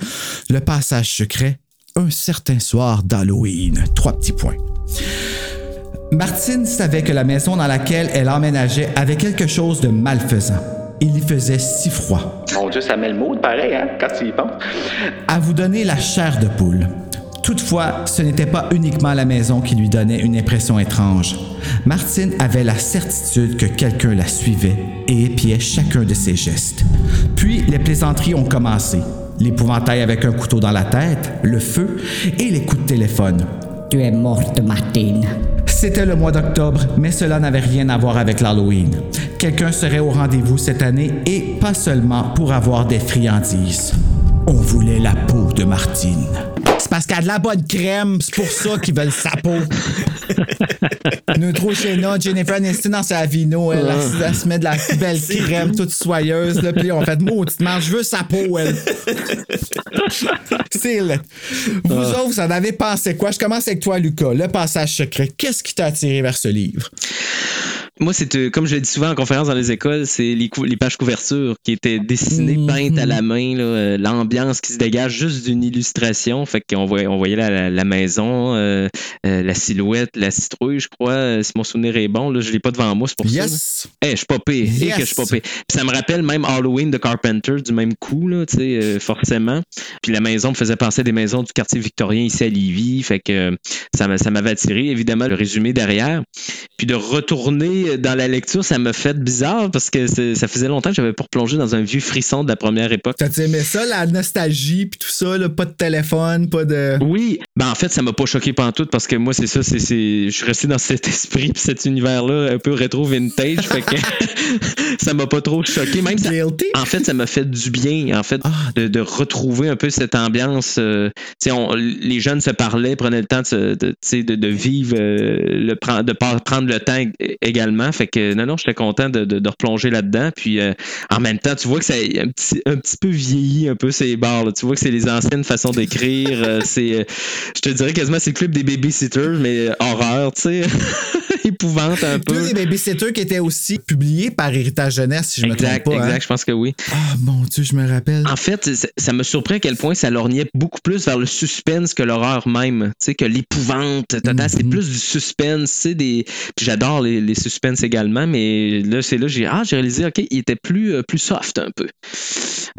Le passage secret, un certain soir d'Halloween. Trois petits points. Martine savait que la maison dans laquelle elle emménageait avait quelque chose de malfaisant. Il y faisait si froid. Mon Dieu, ça met le mood pareil, hein, quand tu y penses. À vous donner la chair de poule. Toutefois, ce n'était pas uniquement la maison qui lui donnait une impression étrange. Martine avait la certitude que quelqu'un la suivait et épiait chacun de ses gestes. Puis, les plaisanteries ont commencé. L'épouvantail avec un couteau dans la tête, le feu et les coups de téléphone. Tu es morte, Martine. C'était le mois d'octobre, mais cela n'avait rien à voir avec l'Halloween. Quelqu'un serait au rendez-vous cette année et pas seulement pour avoir des friandises. On voulait la peau de Martine. C'est parce qu'elle a de la bonne crème, c'est pour ça qu'ils veulent sa peau. *laughs* Neutrogena, Jennifer Aniston dans sa vino, elle, elle, elle se met de la belle crème toute soyeuse, là, puis on fait mauditement, je veux sa peau, elle. *laughs* C'est Vous autres, vous en avez pensé quoi? Je commence avec toi, Lucas. Le passage secret. Qu'est-ce qui t'a attiré vers ce livre? Moi, c'est euh, comme je le dis souvent en conférence dans les écoles, c'est les, pages couvertures qui étaient dessinées, Mhm. peintes à la main, euh, l'ambiance qui se dégage juste d'une illustration. Fait qu'on voyait, on voyait la, la, la maison, euh, euh, la silhouette, la citrouille, je crois, si mon souvenir est bon. Là, je l'ai pas devant moi, c'est pour ça. Yes! Eh, je suis pas pire. Eh, que je suis pas pire. Puis ça me rappelle même Halloween de Carpenter du même coup, là, tu sais, euh, forcément. Puis la maison me faisait penser à des maisons du quartier victorien ici à Lévis. Fait que ça m'a- ça m'avait attiré, évidemment, le résumé derrière. Puis de retourner dans la lecture, ça m'a fait bizarre parce que ça faisait longtemps que j'avais pas replongé dans un vieux frisson de la première époque. T'as aimé ça, la nostalgie, puis tout ça, là, pas de téléphone, pas de. Oui, ben en fait, ça m'a pas choqué pantoute parce que moi, c'est ça, c'est, je suis resté dans cet *laughs* esprit pis cet univers-là un peu rétro vintage, fait que *laughs* ça m'a pas trop choqué. Même ça, en fait, ça m'a fait du bien, en fait, Ah. de, de retrouver un peu cette ambiance. euh, on- les jeunes se parlaient, prenaient le temps de, de, vivre, euh, le, de prendre le temps ég- Fait que non, non, j'étais content de, de, de replonger là-dedans. Puis euh, en même temps, tu vois que ça un petit, un petit peu vieilli un peu ces bars. là. Tu vois que c'est les anciennes façons d'écrire. euh, c'est, euh, je te dirais quasiment c'est le club des babysitters, mais euh, horreur, tu sais, *laughs* épouvante un peu. Deux des babysitters qui étaient aussi publiés par Héritage Jeunesse, si je me Exact, trompe pas. exact, hein. je pense que oui. Ah, mon Dieu, je me rappelle. En fait, ça- me surprend à quel point ça lorgnait beaucoup plus vers le suspense que l'horreur même. Tu sais, que l'épouvante. Tata, C'est Mhm. plus du suspense. tu sais, Des... Puis j'adore les, les suspens également, mais là, c'est là, j'ai ah, j'ai réalisé, OK, il était plus, euh, plus soft un peu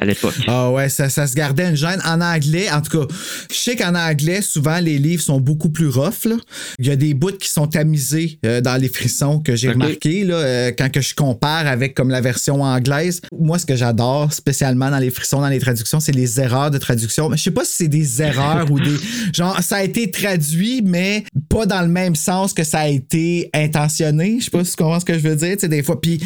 à l'époque. Ah ouais, ça, ça se gardait une gêne. En anglais, en tout cas, je sais qu'en anglais, souvent, les livres sont beaucoup plus rough. là. Il y a des bouts qui sont tamisés. Euh, euh, dans les frissons que j'ai Ok. remarqué là, euh, quand que je compare avec comme la version anglaise. Moi, ce que j'adore spécialement dans les frissons, dans les traductions, c'est les erreurs de traduction. Mais je sais pas si c'est des erreurs ou des *laughs* genre ça a été traduit, mais pas dans le même sens que ça a été intentionné. Je sais pas si tu comprends ce que je veux dire. Tu sais, des fois. Puis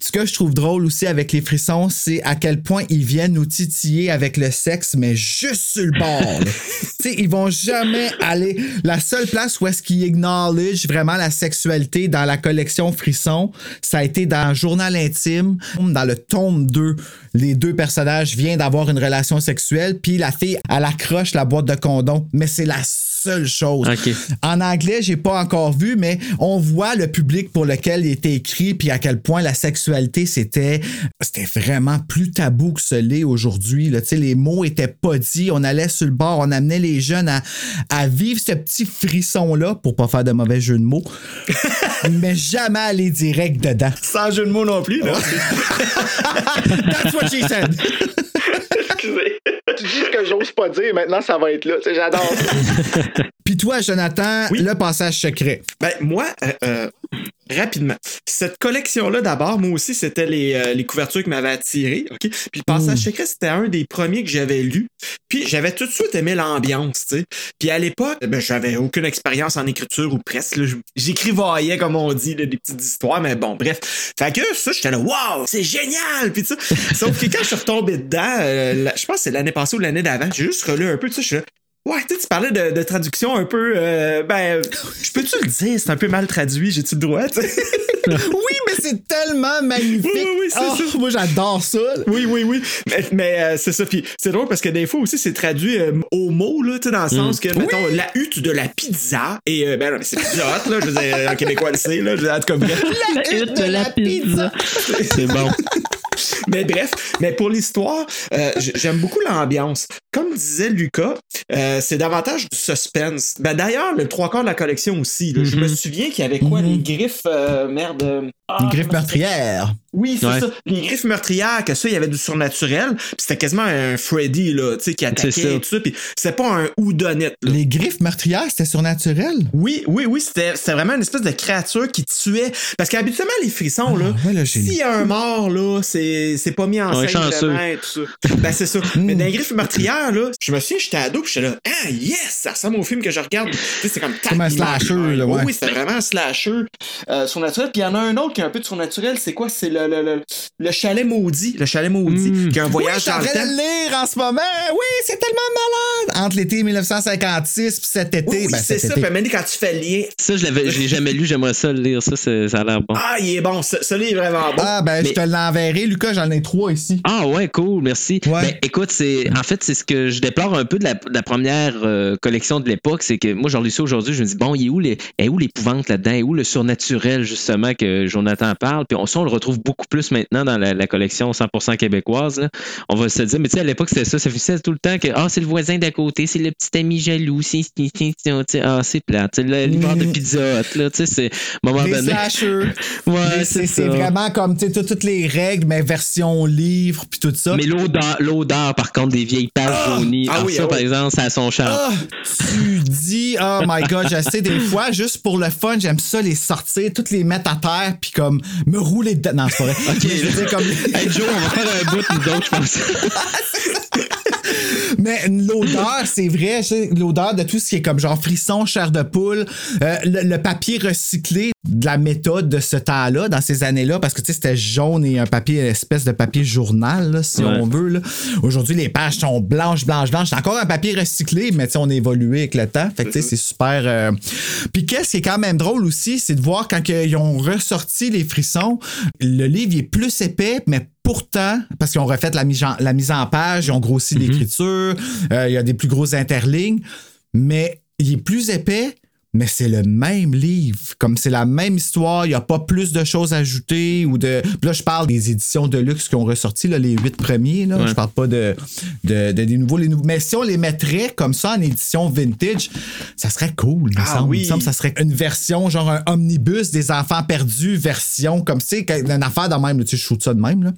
ce que je trouve drôle aussi avec les frissons, c'est à quel point ils viennent nous titiller avec le sexe, mais juste sur le bord. *laughs* ils vont jamais aller. La seule place où est-ce qu'ils acknowledge vraiment la sexualité dans la collection Frisson, ça a été dans Journal intime, dans le tome 2. Les deux personnages viennent d'avoir une relation sexuelle, puis la fille, elle accroche la boîte de condom. Mais c'est la seule chose. En anglais, j'ai pas encore vu, mais on voit le public pour lequel il était écrit, puis à quel point la sexualité, c'était, c'était vraiment plus tabou que ce l'est aujourd'hui. les mots étaient pas dits. On allait sur le bord, on amenait les jeunes à, à vivre ce petit frisson-là, pour pas faire de mauvais jeu de mots, mais jamais aller direct dedans. Sans jeu de mots non plus, là. *laughs* That's what she said. Excusez. tu dis ce que j'ose pas dire, maintenant ça va être là. J'adore ça. *laughs* Puis toi, Jonathan, Oui. le passage secret. Ben, moi, euh, euh, rapidement, cette collection-là, d'abord, moi aussi, c'était les, euh, les couvertures qui m'avaient attiré. OK? Puis le passage secret, c'était un des premiers que j'avais lu. Puis j'avais tout de suite aimé l'ambiance, tu sais. Puis à l'époque, ben, j'avais aucune expérience en écriture ou presque. J'écrivaillais, comme on dit, là, des petites histoires, mais bon, bref. Fait que ça, j'étais là, waouh, c'est génial! Puis ça. Sauf que quand je suis retombé dedans, euh, la- je pense que c'est l'année passée ou l'année d'avant, j'ai juste relu un peu, tu sais, je suis là, Ouais, tu sais, tu parlais de, de traduction un peu. euh, ben, je peux-tu le dire? C'est un peu mal traduit, j'ai-tu le droit? tu sais? *laughs* Oui, mais c'est tellement magnifique. Oui, oui, oui, c'est Oh, ça. Moi, j'adore ça. Oui, oui, oui. Mais, mais, euh, c'est ça. Puis c'est drôle parce que des fois aussi, c'est traduit euh, au mot, là, tu sais, dans le sens que, mettons, la hutte de la pizza. Et, euh, ben non, mais c'est pizza hot, là. Je veux dire, un Québécois le sait, là. Je veux dire, en tout cas. La hutte de la pizza. C'est bon. *laughs* Mais bref, mais pour l'histoire, euh, j'aime beaucoup l'ambiance. Comme disait Lucas, euh, c'est davantage du suspense. Ben d'ailleurs, le trois quarts de la collection aussi. là. Je me souviens qu'il y avait quoi, les griffes, euh, merde. ah, Une griffe meurtrière. Oui, c'est Ouais. ça. Les griffes meurtrières, que ça, il y avait du surnaturel. Puis c'était quasiment un Freddy, là, tu sais, qui attaquait C'est ça. et tout ça. Puis c'est pas un houdonette, là. Les griffes meurtrières, c'était surnaturel? Oui, oui, oui, c'était c'était vraiment une espèce de créature qui tuait. Parce qu'habituellement, les frissons, là, Ah, là, s'il y a un mort, là, c'est c'est pas mis en On est scène vraiment et tout ça. Ben, c'est ça. Mais dans les griffes meurtrières, là, je me souviens, j'étais ado, puis j'étais là, ah, yes, ça ressemble au film que je regarde. Tu sais, c'est comme Comme un slasher, là, ouais. Oui, oui, c'était vraiment un slasher euh, surnaturel. Puis il y en a un autre qui est un peu de surnaturel, c'est quoi? C'est le, le, le, le chalet maudit. Le chalet maudit, Mm. qui a un Oui, je voyage suis en dans le train de temps. le lire en ce moment. Oui, c'est tellement malade. Entre l'été 1956 puis cet été. Oui, oui, ben, c'est ça. été. Puis Amélie, quand tu fais le lien, Ça, je l'avais, je l'ai jamais lu, j'aimerais ça le lire. Ça, ça a l'air bon. ah, il est bon. Ce- Celui-là est vraiment bon. Ah, ben, je te l'enverrai, Lucas. J'en ai trois ici. Ah ouais, cool, merci. Ouais. Ben, écoute, c'est en fait c'est ce que je déplore un peu de la, de la première euh, collection de l'époque, c'est que moi j'ai lu ça aujourd'hui, je me dis bon, il est où les est où l'épouvante là-dedans, est où le surnaturel justement que Jonathan parle, puis on, ça on le retrouve beaucoup plus maintenant dans la, la collection 100% québécoise. là. On va se dire, mais tu sais à l'époque c'était ça, ça faisait tout le temps que ah c'est le voisin d'à côté, c'est le petit ami jaloux, c'est ah c'est le livreur de Mm. pizza là, tu sais c'est moment donné. *laughs* Ouais, c'est c'est vraiment comme tu sais, tout- toutes les règles, mais version livre puis tout ça. Mais l'odeur, l'odeur, par contre, des vieilles pages jaunies, Ah ah, oui, ça, ah par exemple, ça a son charme. Ah, tu dis, oh my god, je sais, des fois, juste pour le fun, j'aime ça les sortir, toutes les mettre à terre, puis comme me rouler dedans. Non, c'est pas vrai. *laughs* Mais je veux dire, comme... *laughs* Hey Joe, on va faire un bout nous d'autres, je pense. *laughs* Mais l'odeur, c'est vrai, c'est l'odeur de tout ce qui est comme genre frisson, chair de poule, euh, le, le papier recyclé de la méthode de ce temps-là, dans ces années-là, parce que tu sais, c'était jaune et un papier, une espèce de papier journal, là, si Ouais. on veut. là. Aujourd'hui, les pages sont blanches, blanches, blanches. C'est encore un papier recyclé, mais tu sais, on a évolué avec le temps. Fait que tu sais, c'est super. euh. Puis qu'est-ce qui est quand même drôle aussi, c'est de voir quand ils ont ressorti les frissons, le livre il est plus épais, mais pourtant, parce qu'ils ont refait la mise en, la mise en page, ils ont grossi l'écriture, euh, il y a des plus grosses interlignes, mais il est plus épais. Mais c'est le même livre. Comme c'est la même histoire, il n'y a pas plus de choses ajoutées ou de. Puis là, je parle des éditions de luxe qui ont ressorti, là, les huit premiers. Là. Je parle pas de, de, de- des nouveaux, les nouveaux. Mais si on les mettrait comme ça en édition vintage, ça serait cool, il me Ah semble. oui. Il me semble que ça serait une version, genre un omnibus des enfants perdus, version comme sais, une affaire de même, là, tu sais, je shoot ça de même. Là.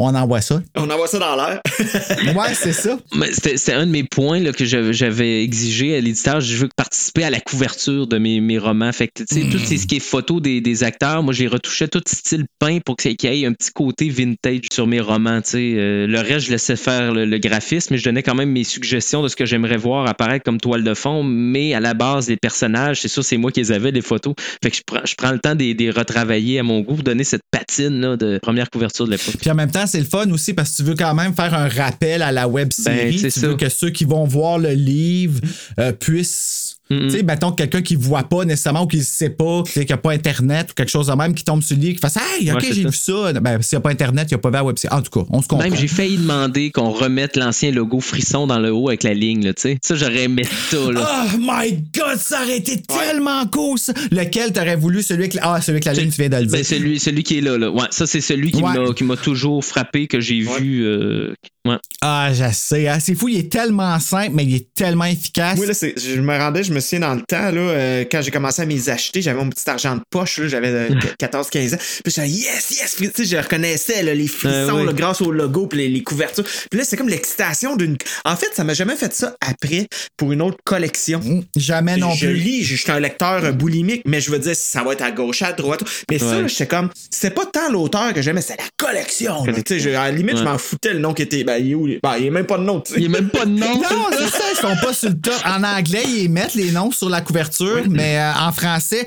On envoie ça. On envoie ça dans l'air. *laughs* Ouais, c'est ça. Mais C'était c'était un de mes points là, que j'avais- exigé à l'éditeur. Je veux participer à la couverture de mes, mes romans. Fait que, tu sais, tout Hmm. ces- ce qui est photo des, des acteurs, moi, je les retouchais tout style peint pour que ça- qu'il y ait un petit côté vintage sur mes romans. tu sais. Euh, le reste, je laissais faire le, le graphisme, mais je donnais quand même mes suggestions de ce que j'aimerais voir apparaître comme toile de fond. Mais à la base, les personnages, c'est sûr, c'est moi qui les avais, les photos. Fait que je prends, je prends le temps de les retravailler à mon goût pour donner cette patine là, de première couverture de l'époque. Puis en même temps, c'est le fun aussi parce que tu veux quand même faire un rappel à la web série. Ben, c'est tu ça. veux que ceux qui vont voir le livre euh, puissent. Mm-mm. Tu sais, mettons quelqu'un qui voit pas nécessairement ou qui ne sait pas, qui n'a pas Internet ou quelque chose de même, qui tombe sur le livre, qui fasse Hey, ok, Ouais, j'ai ça. vu ça. Ben, s'il n'y a pas Internet, il n'y a pas vu la web. En tout cas, on se comprend. Même j'ai failli demander qu'on remette l'ancien logo frisson dans le haut avec la ligne, là, tu sais. Ça, j'aurais aimé ça, là. Oh my god, ça aurait été tellement cool ça. Lequel t'aurais voulu, celui avec la, ah, celui avec la ligne, tu viens de le dire. Ben, celui, celui qui est là, là. Ouais, ça, c'est celui qui m'a qui m'a toujours frappé, que j'ai vu. euh, ouais. Ah, je sais, hein. c'est fou, il est tellement simple, mais il est tellement efficace. Moi, là, je me rendais, je me souviens dans le temps, là, euh, quand j'ai commencé à m'y acheter, j'avais mon petit argent de poche, là, j'avais euh, 14-15 ans. Puis j'étais yes, yes, Puis, tu sais, je reconnaissais là, les frissons là, grâce au logo puis les, les couvertures. Puis là, c'est comme l'excitation d'une. En fait, ça m'a jamais fait ça après pour une autre collection. Mm, Jamais non je plus. lis, je suis un lecteur euh, boulimique, mais je veux dire, ça va être à gauche, à droite. Mais ça, Ouais. là, j'étais comme, c'est pas tant l'auteur que j'aimais, c'est la collection. là. Tu sais, je- à la limite, je m'en foutais le nom qui était. Ben, il est où? Ben, il est même pas de nom, tu sais. Il a même pas de nom. *laughs* Non, c'est ça, ils sont pas sur le top. En anglais, ils mettent les noms sur la couverture, mais euh, en français,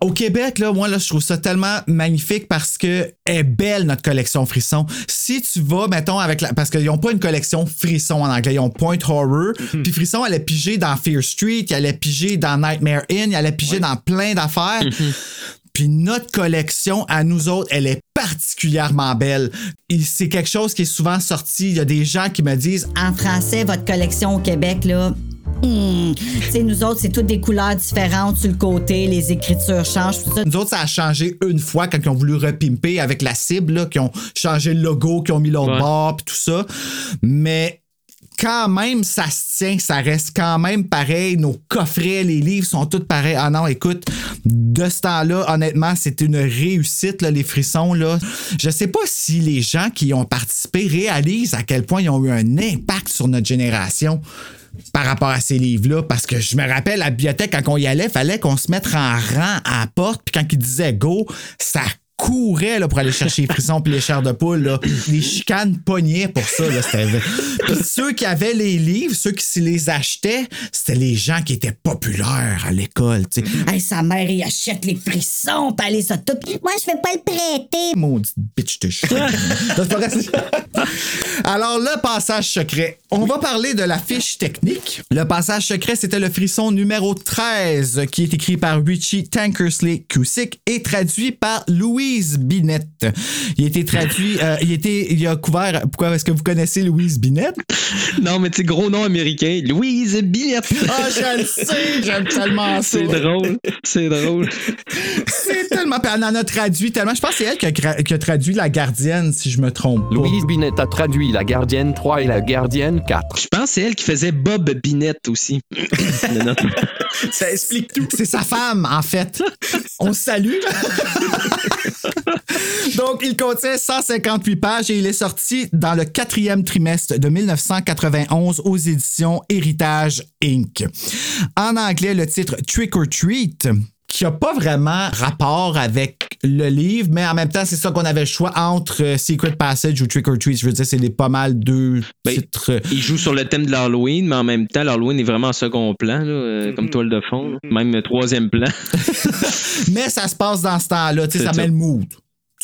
au Québec, là, moi, là, je trouve ça tellement magnifique parce que est belle notre collection Frisson. Si tu vas, mettons, avec la. Parce qu'ils n'ont pas une collection Frisson en anglais, ils ont Point Horror. Puis Frisson, elle est pigée dans Fear Street, elle est pigée dans Nightmare Inn, elle est pigée dans plein d'affaires. Puis notre collection, à nous autres, elle est particulièrement belle. C'est quelque chose qui est souvent sorti. Il y a des gens qui me disent En français, votre collection au Québec, là. Tu sais, nous autres, c'est toutes des couleurs différentes sur le côté, les écritures changent, tout ça. Nous autres, ça a changé une fois quand ils ont voulu repimper avec la cible, là, qui ont changé le logo, qui ont mis l'autre Ouais. bord, puis tout ça. Mais quand même, ça se tient, ça reste quand même pareil. Nos coffrets, les livres sont tous pareils. Ah non, écoute, de ce temps-là, honnêtement, c'est une réussite, les frissons. Là. Je sais pas si les gens qui ont participé réalisent à quel point ils ont eu un impact sur notre génération par rapport à ces livres-là. Parce que je me rappelle, à la bibliothèque, quand on y allait, fallait qu'on se mette en rang à la porte. Puis quand ils disaient go, ça courait là, pour aller chercher les frissons puis les chairs de poule. Là. Les chicanes pognaient pour ça. Là, c'était... Puis ceux qui avaient les livres, ceux qui se les achetaient, c'était les gens qui étaient populaires à l'école. tu sais. Hey, sa mère, il achète les frissons, pis elle les a tout. Moi, je vais pas le prêter. Maudite bitch *laughs* Alors, le passage secret. On va parler de la fiche technique. Le passage secret, c'était le frisson numéro 13, qui est écrit par Richie Tankersley Cusick et traduit par Louise Binette. Il a été traduit, euh, il, était, il a couvert. Pourquoi est-ce que vous connaissez Louise Binette? Non, mais tu sais, gros nom américain. Louise Billette. Ah, je le sais, j'aime tellement ça. C'est drôle. C'est drôle. C'est tellement. Puis elle en a traduit tellement. Je pense que c'est elle qui a, qui a traduit La Gardienne, si je me trompe. pas. Louise Binette a traduit La Gardienne 3 et La Gardienne 4. Je pense que c'est elle qui faisait Bob Binette aussi. Non, non. Ça explique tout. C'est sa femme, en fait. On se salue. *laughs* Donc, il contient 158 pages et il est sorti dans le quatrième trimestre de 1991 aux éditions Héritage Inc. En anglais, le titre Trick or Treat qui n'a pas vraiment rapport avec le livre, mais en même temps, c'est ça qu'on avait le choix entre euh, Secret Passage ou Trick or Treat. Je veux dire, c'est les pas mal deux Ben, titres. Il joue sur le thème de l'Halloween, mais en même temps, l'Halloween est vraiment en second plan, là, euh, comme toile de fond. là. Même troisième plan. *laughs* mais ça se passe dans ce temps-là, tu sais, C'est ça ça. met le mood.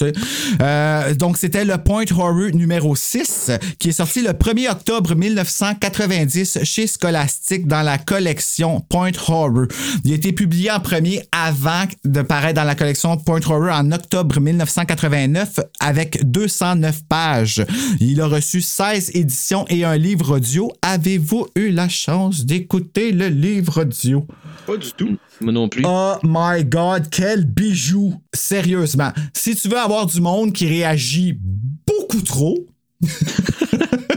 Euh, donc, c'était le Point Horror numéro 6 qui est sorti le 1er octobre 1990 chez Scholastic dans la collection Point Horror. Il a été publié en premier avant de paraître dans la collection Point Horror en octobre 1989 avec 209 pages. Il a reçu 16 éditions et un livre audio. Avez-vous eu la chance d'écouter le livre audio? Pas du tout. Moi non plus. Oh my God, quel bijou! Sérieusement, si tu veux avoir du monde qui réagit beaucoup trop, *laughs*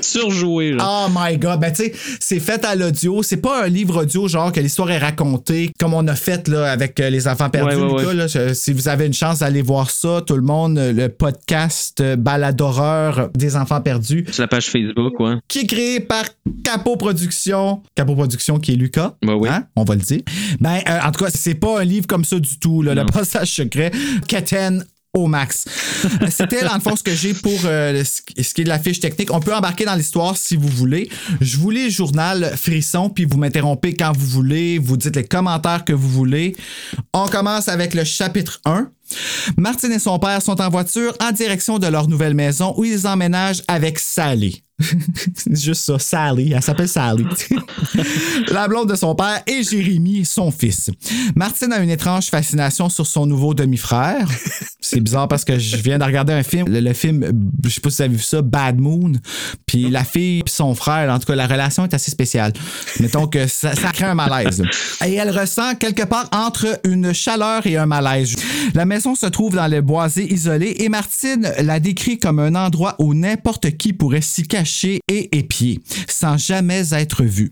surjoué. Là. Oh my god, ben tu sais, c'est fait à l'audio. C'est pas un livre audio genre que l'histoire est racontée comme on a fait là avec euh, les enfants perdus. Ouais, ouais, Lucas, ouais. là, je- si vous avez une chance d'aller voir ça, tout le monde, euh, le podcast euh, Balade d'horreur des enfants perdus, Sur la page Facebook, ouais. qui est créé par Capo Productions. Capo Productions qui est Lucas. Ouais, oui. Hein? On va le dire. Ben, euh, en tout cas, c'est pas un livre comme ça du tout. là. Le passage secret, Keten au max. *laughs* C'était dans le fond ce que j'ai pour euh, ce qui est de la fiche technique. On peut embarquer dans l'histoire si vous voulez. Je vous lis le journal Frisson, puis vous m'interrompez quand vous voulez. Vous dites les commentaires que vous voulez. On commence avec le chapitre 1. Martine et son père sont en voiture en direction de leur nouvelle maison où ils emménagent avec Sally. C'est juste ça, Sally. Elle s'appelle Sally. *laughs* La blonde de son père et Jérémy, son fils. Martine a une étrange fascination sur son nouveau demi-frère. C'est bizarre parce que je viens de regarder un film, le, le film, je sais pas si vous avez vu ça, Bad Moon. Puis la fille et son frère, en tout cas, la relation est assez spéciale. Mettons que ça, ça crée un malaise. Et elle ressent quelque part entre une chaleur et un malaise. La maison se trouve dans le boisé isolé et Martine la décrit comme un endroit où n'importe qui pourrait s'y cacher et épier, sans jamais être vu.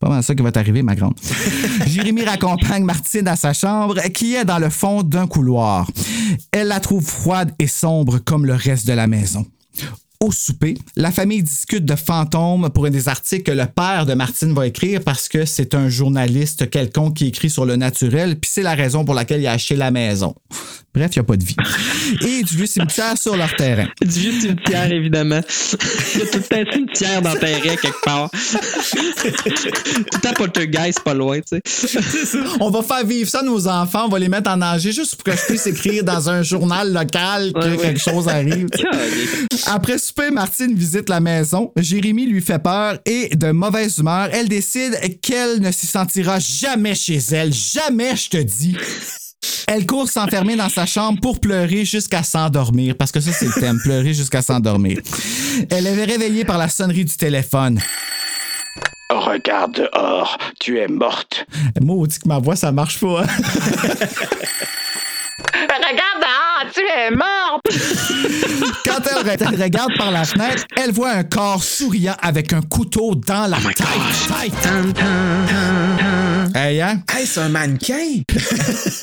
Pas mal ça qui va t'arriver, ma grande. *laughs* Jérémy raccompagne Martine à sa chambre, qui est dans le fond d'un couloir. Elle la trouve froide et sombre comme le reste de la maison. Au souper, la famille discute de fantômes pour un des articles que le père de Martine va écrire parce que c'est un journaliste quelconque qui écrit sur le naturel, puis c'est la raison pour laquelle il a acheté la maison. Bref, il n'y a pas de vie. Et du vieux cimetière sur leur terrain. *laughs* Du vieux cimetière, évidemment. Il y a tout un cimetière dans terrain quelque part. tout temps poltergeist pas loin, tu sais. On va faire vivre ça à nos enfants, on va les mettre en danger juste pour que je puisse écrire dans un journal local que Ouais, ouais. quelque chose arrive. Après souper, Martine visite la maison. Jérémy lui fait peur et de mauvaise humeur, elle décide qu'elle ne s'y sentira jamais chez elle. Jamais, je te dis. Elle court s'enfermer dans sa chambre pour pleurer jusqu'à s'endormir, parce que ça, c'est le thème, pleurer jusqu'à s'endormir. Elle est réveillée par la sonnerie du téléphone. Regarde dehors, tu es morte. Maudit que ma voix, ça marche pas. hein. *laughs* Regarde tu es morte. *laughs* Quand elle, re- elle regarde par la fenêtre, elle voit un corps souriant avec un couteau dans la tête. Tête. Hey, hein? Hey, c'est un mannequin! *laughs*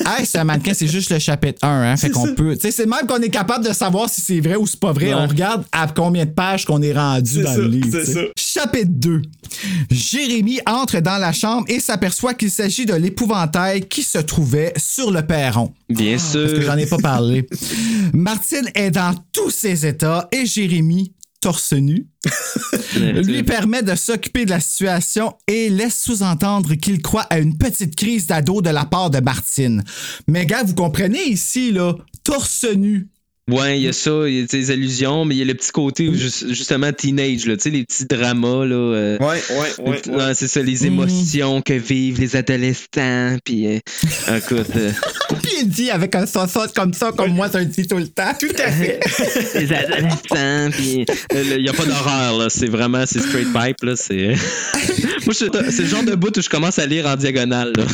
Hey, c'est un mannequin, c'est juste le chapitre 1. Hein? Fait qu'on peut. Tu sais, c'est même qu'on est capable de savoir si c'est vrai ou c'est pas vrai. Ouais. On regarde à combien de pages qu'on est rendu dans ça, le livre. c'est sais. Chapitre 2. Jérémy entre dans la chambre et s'aperçoit qu'il s'agit de l'épouvantail qui se trouvait sur le perron. Bien Parce que sûr. j'en ai pas parlé. Martine est dans tous ses états et Jérémy, torse nu, lui permet de s'occuper de la situation et laisse sous-entendre qu'il croit à une petite crise d'ado de la part de Martine. Mais gars, vous comprenez ici, là, torse nu. Ouais, il y a ça, il y a des allusions, mais il y a le petit côté justement teenage, là, tu sais, les petits dramas, là. euh, Ouais, ouais, ouais. Ouais, c'est ça, les émotions que vivent les adolescents, puis euh, écoute, euh, *laughs* Puis il dit avec un sauce comme ça, comme moi, ça le dit tout le temps. Tout à fait. *laughs* les adolescents, puis il n'y a pas d'horreur, là, c'est vraiment, c'est straight pipe, là, c'est... *laughs* Moi, je- c'est le genre de bout où je commence à lire en diagonale, là.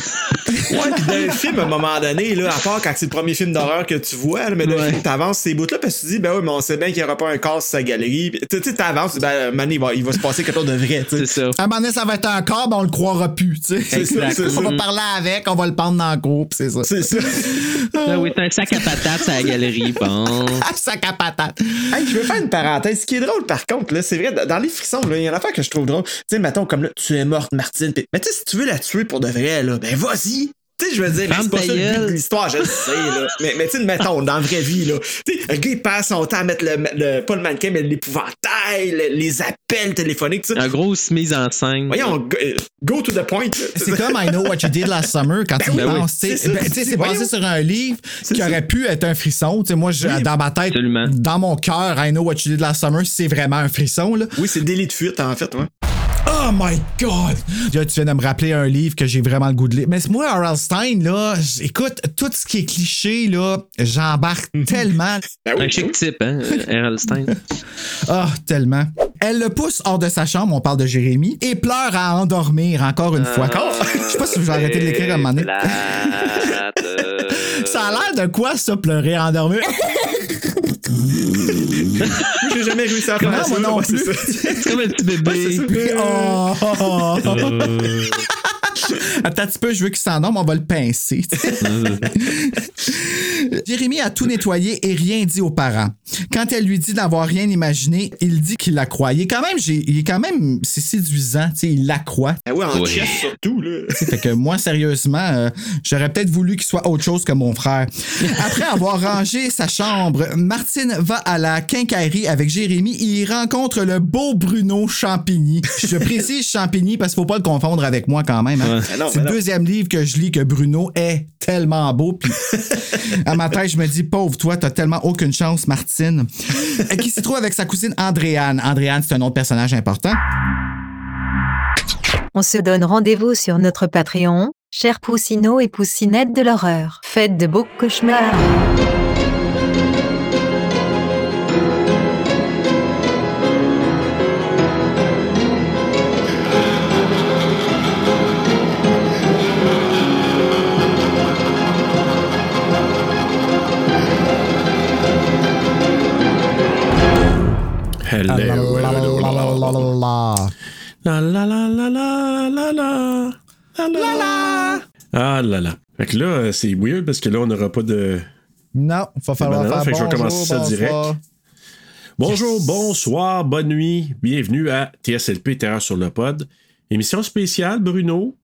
Ouais, pis dans le film, à un moment donné, là, à part quand c'est le premier film d'horreur que tu vois, là, mais le Ouais. film, t'avances ces bouts-là parce que tu te dis, ben oui, mais on sait bien qu'il n'y aura pas un casse sur sa galerie. Tu sais, t'avances, ben, man, il va, il va se passer quelque chose de vrai, tu sais. C'est ça. À un moment donné, ça va être un corps, mais on le croira plus, tu sais. C'est ça, c'est On va parler avec, on va le prendre dans le groupe, c'est ça. C'est ça. Ah oui, c'est un sac à patates à la galerie, bon. Ah, *laughs* sac à patate. Hey, je veux faire une parenthèse. Ce qui est drôle, par contre, là, c'est vrai, dans les frissons, là, il y a une affaire que je trouve drôle. Tu sais, mettons, comme là, tu es morte, Martine. pis- Mais tu sais, si tu veux la tuer pour de vrai, là, ben vas-y. Tu sais, je veux dire, c'est pas ça le but gueule. de l'histoire, je le sais, là. *laughs* Mais, mais tu sais, mettons, dans la vraie vie, là. Tu sais, le gars, il passe son temps à mettre le, le- pas le mannequin, mais l'épouvantail, le- les appels téléphoniques, tout ça. Une grosse mise en scène. Voyons, go, euh, go to the point. C'est comme I Know What You Did Last Summer quand tu Ben oui, penses. tu sais. Ben, tu sais, C'est basé sur un livre qui ça. aurait pu être un frisson. Tu sais, moi, je- Oui, dans ma tête, absolument. dans mon cœur, I Know What You Did Last Summer, c'est vraiment un frisson. Là. Oui, c'est délit de fuite, en fait, ouais. Oh my God! Là, tu viens de me rappeler un livre que j'ai vraiment le goût de lire. Mais moi, R.L. Stein, là, écoute, tout ce qui est cliché, là, j'embarque tellement. Ben Un chic type, hein, R.L. Stein. *laughs* Ah, tellement. Elle le pousse hors de sa chambre, on parle de Jérémy, et pleure à endormir encore une fois. *laughs* Je sais pas si je vais arrêter de l'écrire à un moment donné. *laughs* Ça a l'air de quoi, ça, pleurer à endormir? J'ai jamais réussi à faire ça. non c'est plus. ça. *laughs* C'est comme un petit bébé. Oh, oh, oh. Euh, Attends un petit peu, je veux qu'il s'endorme, on va le pincer. *laughs* Jérémy a tout nettoyé et rien dit aux parents. Quand elle lui dit d'avoir rien imaginé, il dit qu'il la croit. Il est quand même, j'ai- il est quand même, c'est séduisant, tu sais, il la croit. Ah ouais, en chess surtout, là. Fait que moi, sérieusement, euh, j'aurais peut-être voulu qu'il soit autre chose que mon frère. Après avoir rangé sa chambre, Martine va à la quincaillerie avec Jérémy et il rencontre le beau Bruno Champigny. Je précise Champigny parce qu'il faut pas le confondre avec moi quand même. hein. Ah C'est le deuxième livre que je lis que Bruno est tellement beau. Puis à ma tête, je me dis, pauvre toi, t'as tellement aucune chance, Martine. Euh, Qui s'y trouve avec sa cousine Andréane. Andréane, c'est un autre personnage important. On se donne rendez-vous sur notre Patreon, chers poussinots et poussinettes de l'horreur. Faites de beaux cauchemars. Ah là là. Fait que là, euh, c'est weird parce que là, on n'aura pas de. Non, il va falloir Ben non, faire fait que je vais bonjour, commencer ça bonsoir. direct. Bonjour, bonsoir, bonne nuit. Bienvenue à TSLP Terreur sur le pod. Émission spéciale, Bruno.